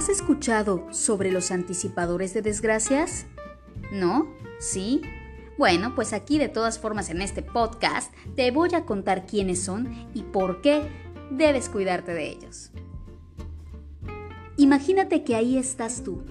¿Has escuchado sobre los anticipadores de desgracias? ¿No? ¿Sí? Bueno, pues aquí de todas formas en este podcast te voy a contar quiénes son y por qué debes cuidarte de ellos. Imagínate que ahí estás tú,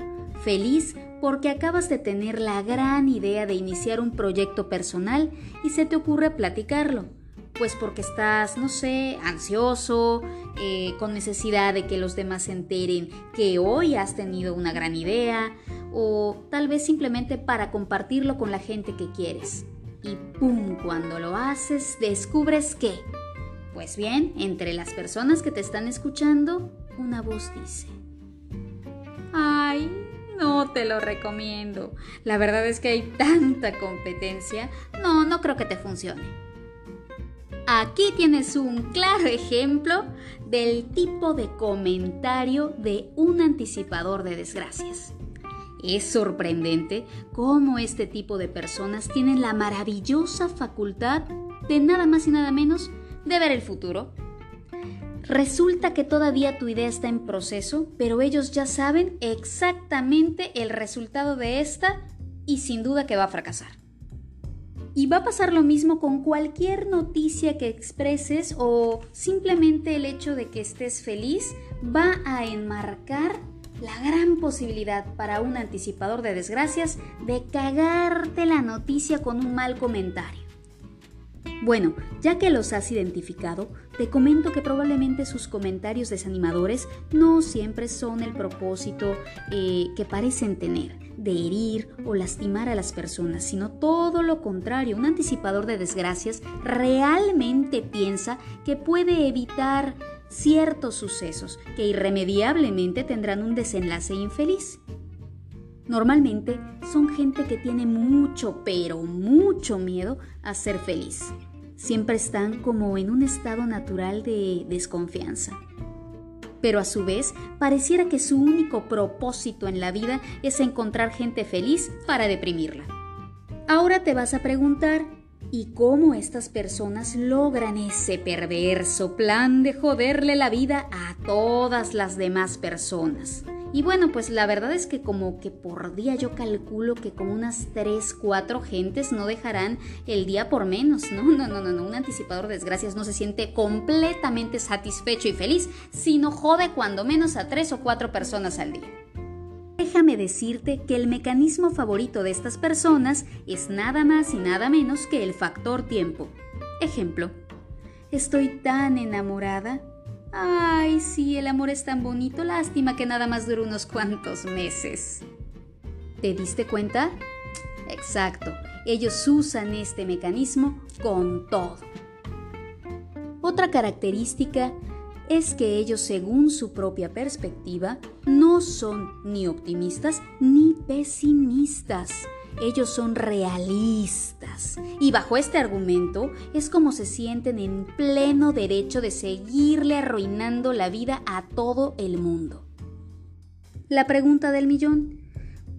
feliz porque acabas de tener la gran idea de iniciar un proyecto personal y se te ocurre platicarlo. Pues porque estás, no sé, ansioso, eh, con necesidad de que los demás se enteren que hoy has tenido una gran idea, o tal vez simplemente para compartirlo con la gente que quieres. Y ¡pum! Cuando lo haces, descubres que... Pues bien, entre las personas que te están escuchando, una voz dice, ¡ay! No te lo recomiendo. La verdad es que hay tanta competencia. No, no creo que te funcione. Aquí tienes un claro ejemplo del tipo de comentario de un anticipador de desgracias. Es sorprendente cómo este tipo de personas tienen la maravillosa facultad de nada más y nada menos de ver el futuro Resulta que todavía tu idea está en proceso, pero ellos ya saben exactamente el resultado de esta y sin duda que va a fracasar. Y va a pasar lo mismo con cualquier noticia que expreses o simplemente el hecho de que estés feliz va a enmarcar la gran posibilidad para un anticipador de desgracias de cagarte la noticia con un mal comentario. Bueno, ya que los has identificado, te comento que probablemente sus comentarios desanimadores no siempre son el propósito eh, que parecen tener, de herir o lastimar a las personas, sino todo lo contrario. Un anticipador de desgracias realmente piensa que puede evitar ciertos sucesos que irremediablemente tendrán un desenlace infeliz. Normalmente son gente que tiene mucho, pero mucho miedo a ser feliz. Siempre están como en un estado natural de desconfianza. Pero a su vez, pareciera que su único propósito en la vida es encontrar gente feliz para deprimirla. Ahora te vas a preguntar, ¿y cómo estas personas logran ese perverso plan de joderle la vida a todas las demás personas? Y bueno, pues la verdad es que como que por día yo calculo que como unas 3, 4 gentes no dejarán el día por menos, ¿no? No, no, no, no, un anticipador de desgracias no se siente completamente satisfecho y feliz, sino jode cuando menos a 3 o 4 personas al día. Déjame decirte que el mecanismo favorito de estas personas es nada más y nada menos que el factor tiempo. Ejemplo, estoy tan enamorada Ay, sí, el amor es tan bonito, lástima que nada más dura unos cuantos meses. ¿Te diste cuenta? Exacto, ellos usan este mecanismo con todo. Otra característica es que ellos, según su propia perspectiva, no son ni optimistas ni pesimistas ellos son realistas. Y bajo este argumento es como se sienten en pleno derecho de seguirle arruinando la vida a todo el mundo. La pregunta del millón.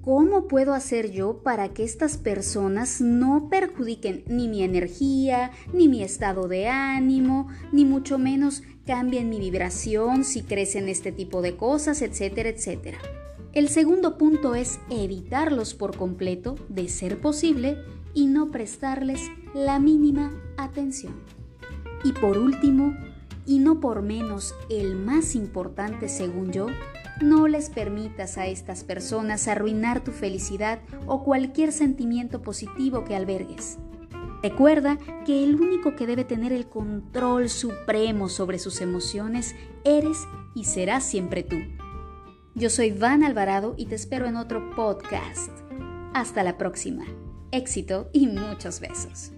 ¿Cómo puedo hacer yo para que estas personas no perjudiquen ni mi energía, ni mi estado de ánimo, ni mucho menos cambien mi vibración si crecen este tipo de cosas, etcétera, etcétera? El segundo punto es evitarlos por completo, de ser posible, y no prestarles la mínima atención. Y por último, y no por menos el más importante según yo, no les permitas a estas personas arruinar tu felicidad o cualquier sentimiento positivo que albergues. Recuerda que el único que debe tener el control supremo sobre sus emociones eres y serás siempre tú. Yo soy Van Alvarado y te espero en otro podcast. Hasta la próxima. Éxito y muchos besos.